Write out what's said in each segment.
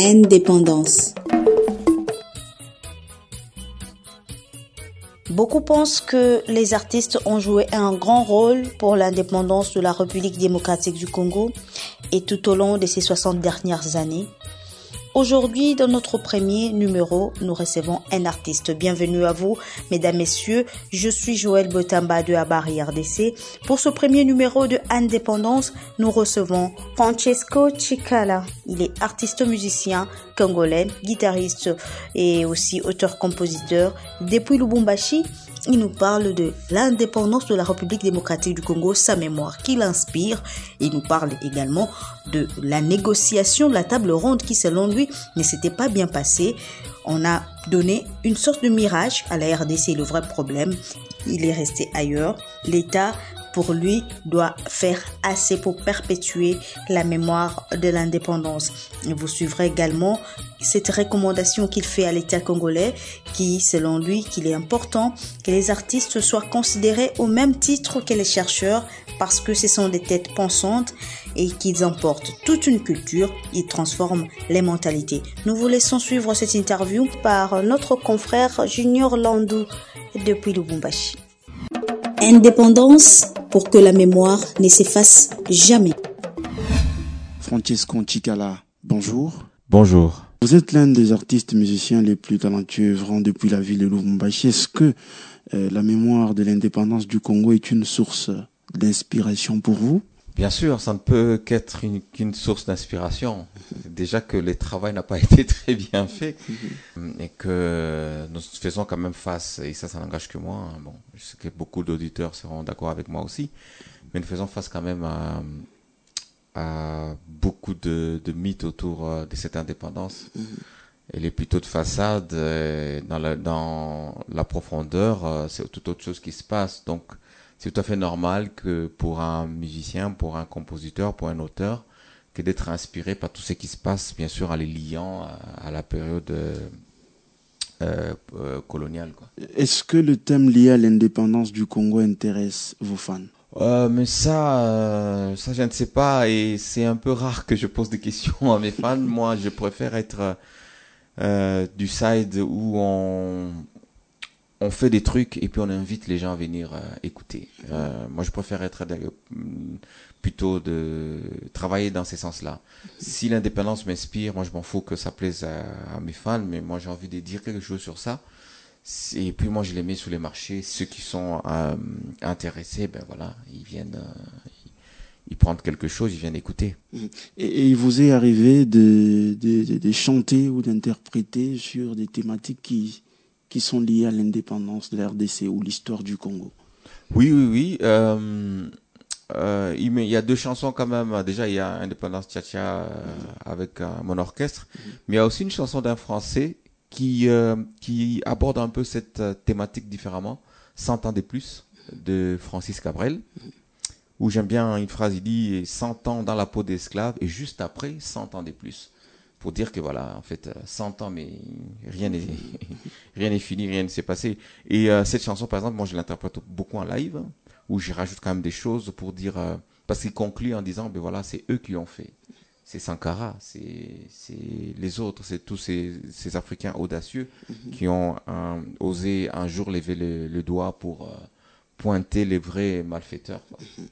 Indépendance. Beaucoup pensent que les artistes ont joué un grand rôle pour l'indépendance de la République démocratique du Congo et tout au long de ces 60 dernières années. Aujourd'hui, dans notre premier numéro, nous recevons un artiste. Bienvenue à vous, mesdames, messieurs. Je suis Joël Botamba de Abari RDC. Pour ce premier numéro de Indépendance, nous recevons Francesco Chicala. Il est artiste musicien congolais, guitariste et aussi auteur-compositeur. Depuis Lubumbashi, il nous parle de l'indépendance de la République démocratique du Congo, sa mémoire qui l'inspire. Il nous parle également de la négociation de la table ronde qui, selon lui, ne s'était pas bien passée. On a donné une sorte de mirage à la RDC, le vrai problème. Il est resté ailleurs. L'État pour lui, doit faire assez pour perpétuer la mémoire de l'indépendance. Vous suivrez également cette recommandation qu'il fait à l'État congolais, qui, selon lui, qu'il est important que les artistes soient considérés au même titre que les chercheurs, parce que ce sont des têtes pensantes et qu'ils emportent toute une culture, ils transforment les mentalités. Nous vous laissons suivre cette interview par notre confrère Junior Landou depuis Lubumbashi. Indépendance pour que la mémoire ne s'efface jamais. Francesco Chicala, bonjour. Bonjour. Vous êtes l'un des artistes musiciens les plus talentueux œuvrant depuis la ville de Lubumbashi. Est-ce que euh, la mémoire de l'indépendance du Congo est une source d'inspiration pour vous? Bien sûr, ça ne peut qu'être qu'une source d'inspiration. Déjà que le travail n'a pas été très bien fait et que nous faisons quand même face, et ça, ça n'engage que moi. Hein. Bon, je sais que beaucoup d'auditeurs seront d'accord avec moi aussi, mais nous faisons face quand même à, à beaucoup de, de, mythes autour euh, de cette indépendance. Elle est plutôt de façade. Dans la, dans la profondeur, euh, c'est tout autre chose qui se passe. Donc, c'est tout à fait normal que pour un musicien, pour un compositeur, pour un auteur, que d'être inspiré par tout ce qui se passe, bien sûr, en les liant à, la période euh, euh, coloniale. Est-ce que le thème lié à l'indépendance du Congo intéresse vos fans? Euh, mais ça, euh, ça je ne sais pas et c'est un peu rare que je pose des questions à mes fans. Moi, je préfère être euh, du side où on, on fait des trucs et puis on invite les gens à venir euh, écouter. Euh, moi, je préfère être plutôt de travailler dans ces sens-là. Si l'indépendance m'inspire, moi, je m'en fous que ça plaise à, mes fans, mais moi, j'ai envie de dire quelque chose sur ça. Et puis moi, je les mets sur les marchés. Ceux qui sont euh, intéressés, ben voilà, ils viennent, ils, prennent quelque chose, ils viennent écouter. Et, il vous est arrivé de, de, de chanter ou d'interpréter sur des thématiques qui qui sont liés à l'indépendance de la RDC ou l'histoire du Congo? Oui, oui, oui. Euh, euh, il y a deux chansons quand même. Déjà, il y a Indépendance Tcha euh, avec euh, mon orchestre, mhm. mais il y a aussi une chanson d'un Français qui euh, qui aborde un peu cette thématique différemment. 100 ans de plus de Francis Cabrel, où j'aime bien une phrase. Il dit 100 ans dans la peau d'esclave et juste après 100 ans de plus pour dire que voilà, en fait, 100 euh, ans, mais rien n'est rien n'est fini, rien ne s'est passé. Et euh, cette chanson, par exemple, moi, je l'interprète beaucoup en live, où j'y rajoute quand même des choses pour dire, euh, parce qu'il conclut en disant, ben voilà, c'est eux qui l'ont fait. C'est Sankara, c'est les autres, c'est tous ces, ces Africains audacieux mhm. qui ont osé un jour lever le, doigt pour pointer les vrais malfaiteurs. Mhm.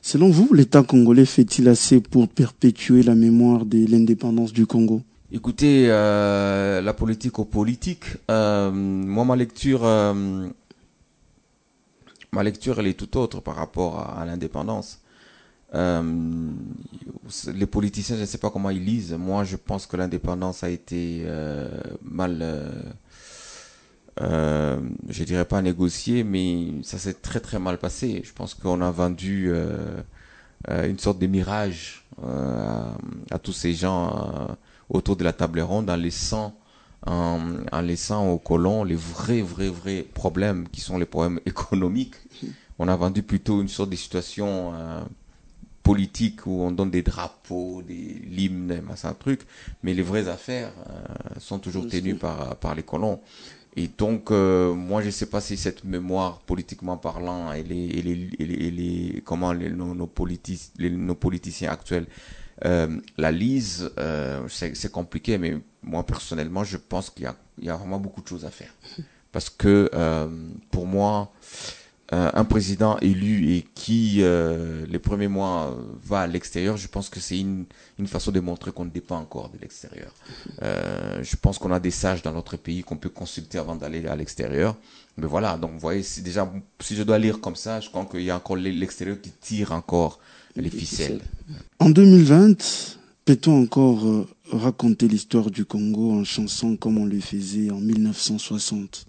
Selon vous, l'État congolais fait-il assez pour perpétuer la mémoire de l'indépendance du Congo? Écoutez, euh, la politique aux politiques, euh, moi ma lecture, euh, ma lecture elle est tout autre par rapport à, l'indépendance. Les politiciens, je ne sais pas comment ils lisent. Moi, je pense que l'indépendance a été mal euh, je dirais pas négocier, mais ça s'est très très mal passé. Je pense qu'on a vendu euh, euh, une sorte de mirage euh, à, tous ces gens autour de la table ronde en laissant en, en, laissant aux colons les vrais vrais vrais problèmes qui sont les problèmes économiques. On a vendu plutôt une sorte de situation politique où on donne des drapeaux, des hymnes, machin truc, mais les vraies affaires sont toujours tenues par par les colons. Et donc, euh, moi, je ne sais pas si cette mémoire, politiquement parlant, et les, et les, et les, comment les, nos, nos, nos, politiciens actuels la lisent, c'est compliqué, mais moi personnellement, je pense qu'il y, y a, vraiment beaucoup de choses à faire. Parce que pour moi, euh, un président élu et qui, euh, les premiers mois, va à l'extérieur, je pense que c'est une, une façon de montrer qu'on ne dépend encore de l'extérieur. Euh, je pense qu'on a des sages dans notre pays qu'on peut consulter avant d'aller à l'extérieur. Mais voilà, donc vous voyez, si déjà, si je dois lire comme ça, je crois qu'il y a encore l'extérieur qui tire encore les ficelles. En 2020, peut-on encore raconter l'histoire du Congo en chanson comme on le faisait en 1960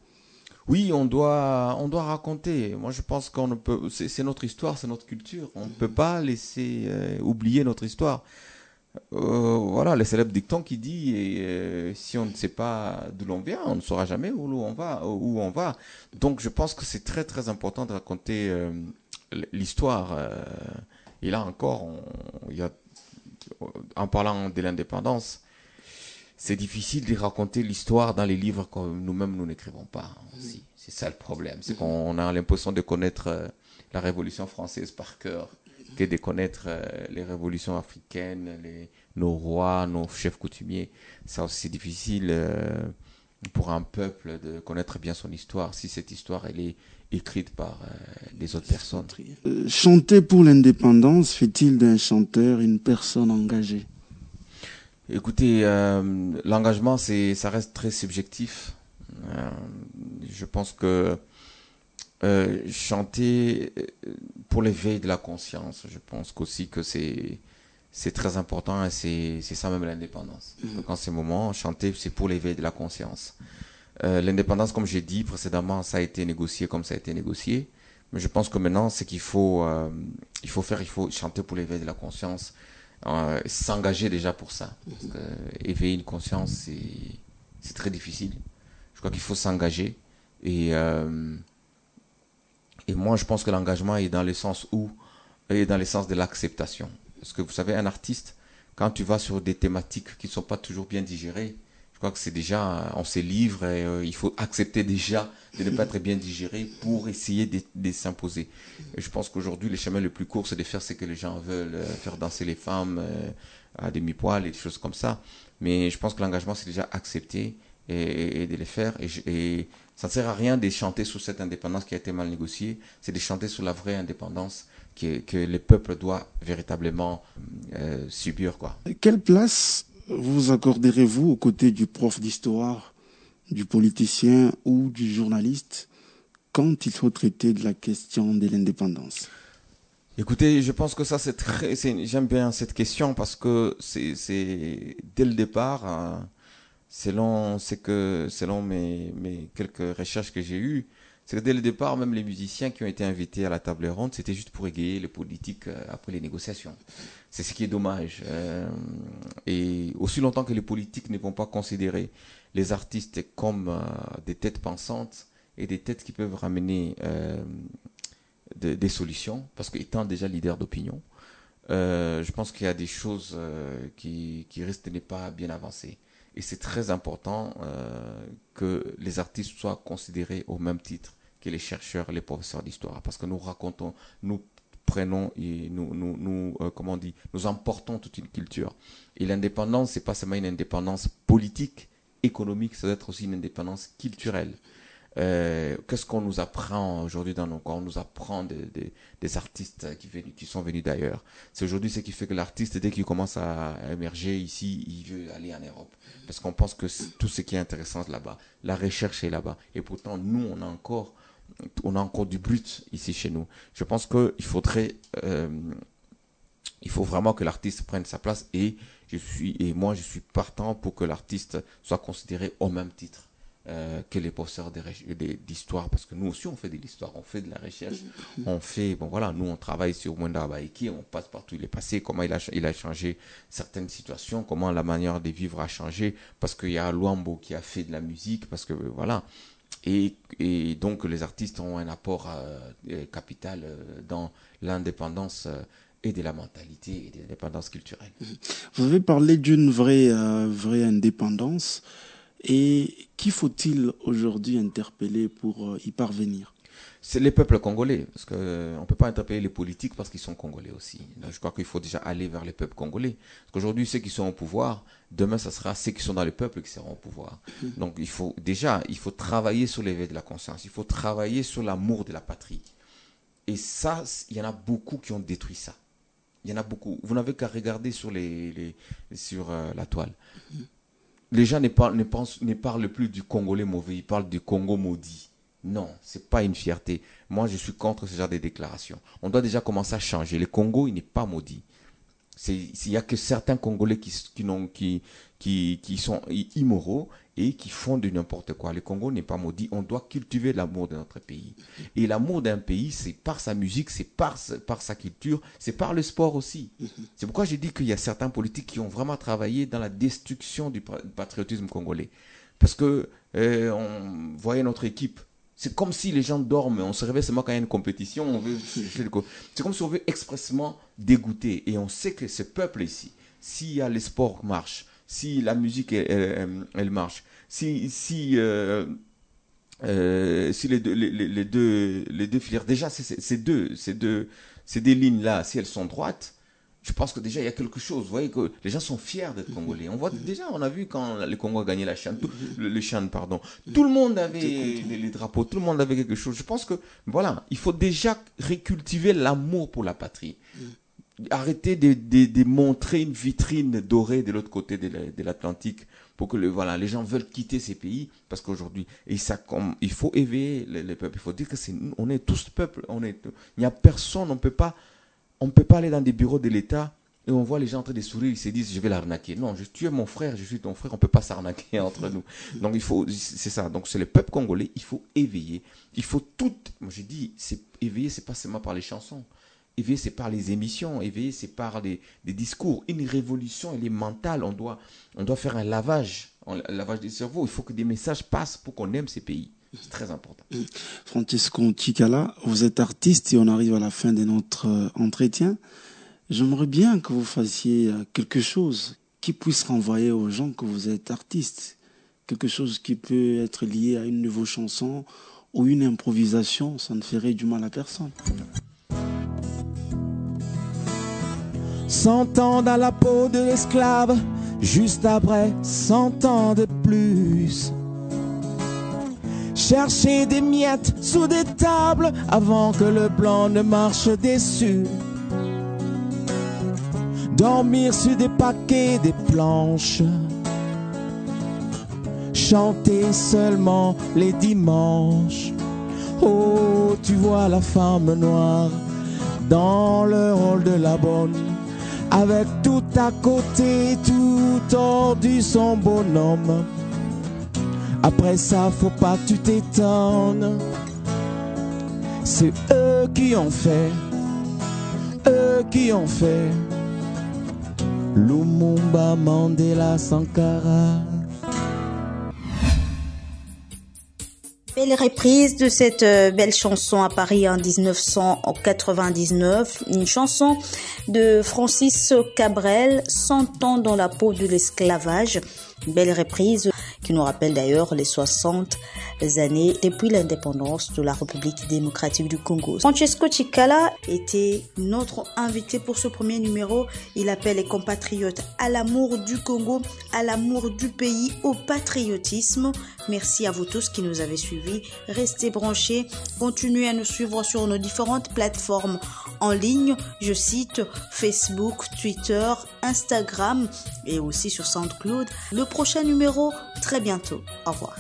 oui, on doit, on doit raconter. Moi, je pense qu'on ne peut. C'est notre histoire, c'est notre culture. On ne peut pas laisser euh, oublier notre histoire. Euh, voilà, le célèbre dicton qui dit euh, si on ne sait pas d'où l'on vient, on ne saura jamais où on va. On va. Donc, je pense que c'est très très important de raconter l'histoire. et là encore, il y a, en parlant de l'indépendance, c'est difficile de raconter l'histoire dans les livres que nous-mêmes nous n'écrivons pas aussi. C'est ça le problème, c'est qu'on a l'impression de connaître euh, la Révolution française par cœur que de connaître euh, les révolutions africaines, les, nos rois, nos chefs coutumiers. Ça aussi, c'est difficile euh, pour un peuple de connaître bien son histoire si cette histoire elle est écrite par les autres personnes. chanter pour l'indépendance fait-il d'un chanteur une personne engagée? Écoutez, euh, l'engagement, c'est, ça reste très subjectif. Euh, je pense que euh, chanter pour l'éveil de la conscience, je pense qu'aussi que c'est c'est très important et c'est, c'est ça même l'indépendance. Mmh. Donc en ces moments, chanter, c'est pour l'éveil de la conscience. l'indépendance, comme j'ai dit précédemment, ça a été négocié comme ça a été négocié. Mais je pense que maintenant, c'est qu'il faut, il faut faire, il faut chanter pour l'éveil de la conscience euh, s'engager déjà pour ça. Éveiller une conscience, c'est très difficile. Je crois qu'il faut s'engager. Et, euh, et moi, je pense que l'engagement est dans le sens où, est dans le sens de l'acceptation. Parce que vous savez, un artiste, quand tu vas sur des thématiques qui ne sont pas toujours bien digérées, crois que c'est déjà, on se livre euh, il faut accepter déjà de ne pas être bien digéré pour essayer de, s'imposer. je pense qu'aujourd'hui, le chemin le plus court, c'est de faire ce que les gens veulent, euh, faire danser les femmes euh, à demi-poil et des choses comme ça. Mais je pense que l'engagement, c'est déjà accepter et, de les faire. Et, ça ne sert à rien de chanter sous cette indépendance qui a été mal négociée, c'est de chanter sur la vraie indépendance que, que le peuple doit véritablement subir. Quoi. Quelle place vous accorderez-vous aux côtés du prof d'histoire, du politicien ou du journaliste quand il faut traiter de la question de l'indépendance? Écoutez, je pense que ça c'est très, j'aime bien cette question parce que c'est dès le départ, hein, selon que selon mes, mes quelques recherches que j'ai eues, c'est que dès le départ, même les musiciens qui ont été invités à la table ronde, c'était juste pour égayer les politiques euh, après les négociations. C'est ce qui est dommage. Euh, et aussi longtemps que les politiques ne vont pas considérer les artistes comme euh, des têtes pensantes et des têtes qui peuvent ramener des solutions, parce qu'étant déjà leader d'opinion, je pense qu'il y a des choses qui, qui risquent de ne pas bien avancer. Et c'est très important euh, que les artistes soient considérés au même titre que les chercheurs, les professeurs d'histoire, parce que nous racontons, nous prenons et nous, nous, euh, comment on dit, nous emportons toute une culture. Et l'indépendance, c'est pas seulement une indépendance politique, économique, ça doit être aussi une indépendance culturelle. Euh, qu'est-ce qu'on nous apprend aujourd'hui dans nos cours On nous apprend des, des, artistes qui, qui sont venus d'ailleurs. C'est aujourd'hui ce qui fait que l'artiste, dès qu'il commence à émerger ici, il veut aller en Europe. Parce qu'on pense que tout ce qui est intéressant là-bas, la recherche est là-bas. Et pourtant, nous, on a encore, on a encore du brut ici chez nous. Je pense qu'il faudrait, euh, il faut vraiment que l'artiste prenne sa place et je suis, et moi, je suis partant pour que l'artiste soit considéré au même titre euh, que les professeurs d'histoire, parce que nous aussi on fait de l'histoire, on fait de la recherche, on fait, bon voilà, nous on travaille sur Mwenda Baiki, on passe partout il est passé, comment il a, il a changé certaines situations, comment la manière de vivre a changé, parce qu'il y a Luambo qui a fait de la musique, parce que voilà. Et, et donc les artistes ont un apport euh, capital euh, dans l'indépendance et de la mentalité et de l'indépendance culturelle. Vous avez parlé d'une vraie, vraie indépendance. Et qui faut-il aujourd'hui interpeller pour euh, y parvenir? C'est les peuples congolais, parce qu'on euh, ne peut pas interpeller les politiques parce qu'ils sont congolais aussi. je crois qu'il faut déjà aller vers les peuples congolais. Parce qu'aujourd'hui, ceux qui sont au pouvoir, demain, ce sera ceux qui sont dans le peuple qui seront au pouvoir. Mm-hmm. Donc il faut déjà, il faut travailler sur l'éveil de la conscience, il faut travailler sur l'amour de la patrie. Et ça, il y en a beaucoup qui ont détruit ça. Il y en a beaucoup. Vous n'avez qu'à regarder sur, les, sur euh, la toile. Les gens ne parlent, plus du Congolais mauvais, ils parlent du Congo maudit. Non, c'est pas une fierté. Moi, je suis contre ce genre de déclarations. On doit déjà commencer à changer. Le Congo, il n'est pas maudit. Il n'y a que certains Congolais qui, sont immoraux et qui font de n'importe quoi. Le Congo n'est pas maudit. On doit cultiver l'amour de notre pays. Et l'amour d'un pays, c'est par sa musique, c'est par, par sa culture, c'est par le sport aussi. C'est pourquoi j'ai dit qu'il y a certains politiques qui ont vraiment travaillé dans la destruction du patriotisme congolais. Parce que euh, on voyait notre équipe c'est comme si les gens dorment, on se réveille seulement quand il y a une compétition, on veut, c'est comme si on veut expressement dégoûter. Et on sait que ce peuple ici, si les sports marchent, si la musique elle, marche, si si euh, euh, si les deux les, deux les deux filières déjà ces deux ces deux ces deux lignes là, si elles sont droites, je pense que déjà il y a quelque chose. Vous voyez que les gens sont fiers d'être congolais. On voit déjà, on a vu quand le Congo a gagné la chaîne, le, le pardon. Tout le monde avait les, drapeaux, tout le monde avait quelque chose. Je pense que voilà, il faut déjà récultiver l'amour pour la patrie. Arrêter de, de, montrer une vitrine dorée de l'autre côté de l'Atlantique pour que le, voilà, les gens veulent quitter ces pays parce qu'aujourd'hui, et ça, comme, il faut éveiller les, peuples. Il faut dire que c'est, on est tous peuple. On est, il n'y a personne, on ne peut pas on ne peut pas aller dans des bureaux de l'État et on voit les gens en train de sourire, ils se disent je vais l'arnaquer. Non, je, tu mon frère, je suis ton frère, on ne peut pas s'arnaquer entre nous. Donc il faut, c'est ça. Donc c'est le peuple congolais, il faut éveiller. Il faut tout. Moi j'ai dit, c'est éveiller, c'est pas seulement par les chansons. Éveiller, c'est par les émissions. Éveiller, c'est par des, discours. Une révolution, elle est mentale. On doit, on doit faire un lavage, un lavage des cerveaux. Il faut que des messages passent pour qu'on aime ces pays. C'est très important. Francisco Chicala, vous êtes artiste et on arrive à la fin de notre euh, entretien. J'aimerais bien que vous fassiez euh, quelque chose qui puisse renvoyer aux gens que vous êtes artiste. Quelque chose qui peut être lié à une nouvelle chanson ou une improvisation. Ça ne ferait du mal à personne. Cent ans dans la peau de l'esclave, juste après cent ans de plus chercher des miettes sous des tables avant que le blanc ne marche dessus. Dormir sur des paquets, des planches. Chanter seulement les dimanches. Oh, tu vois la femme noire dans le rôle de la bonne. Avec tout à côté, tout tordu son bonhomme après ça, faut pas que tu t'étonnes. C'est eux qui ont fait, eux qui ont fait. Lumumba Mandela Sankara. Belle reprise de cette euh, belle chanson à Paris en 1999, une chanson de Francis Cabrel, 100 ans dans la peau de l'esclavage. belle reprise qui nous rappelle d'ailleurs les 60 années depuis l'indépendance de la République démocratique du Congo. Francesco Chikala était notre invité pour ce premier numéro. Il appelle les compatriotes à l'amour du Congo, à l'amour du pays, au patriotisme. Merci à vous tous qui nous avez suivis. Restez branchés, continuez à nous suivre sur nos différentes plateformes en ligne. Je cite Facebook, Twitter, Instagram et aussi sur SoundCloud. Le prochain numéro, très bientôt. Au revoir.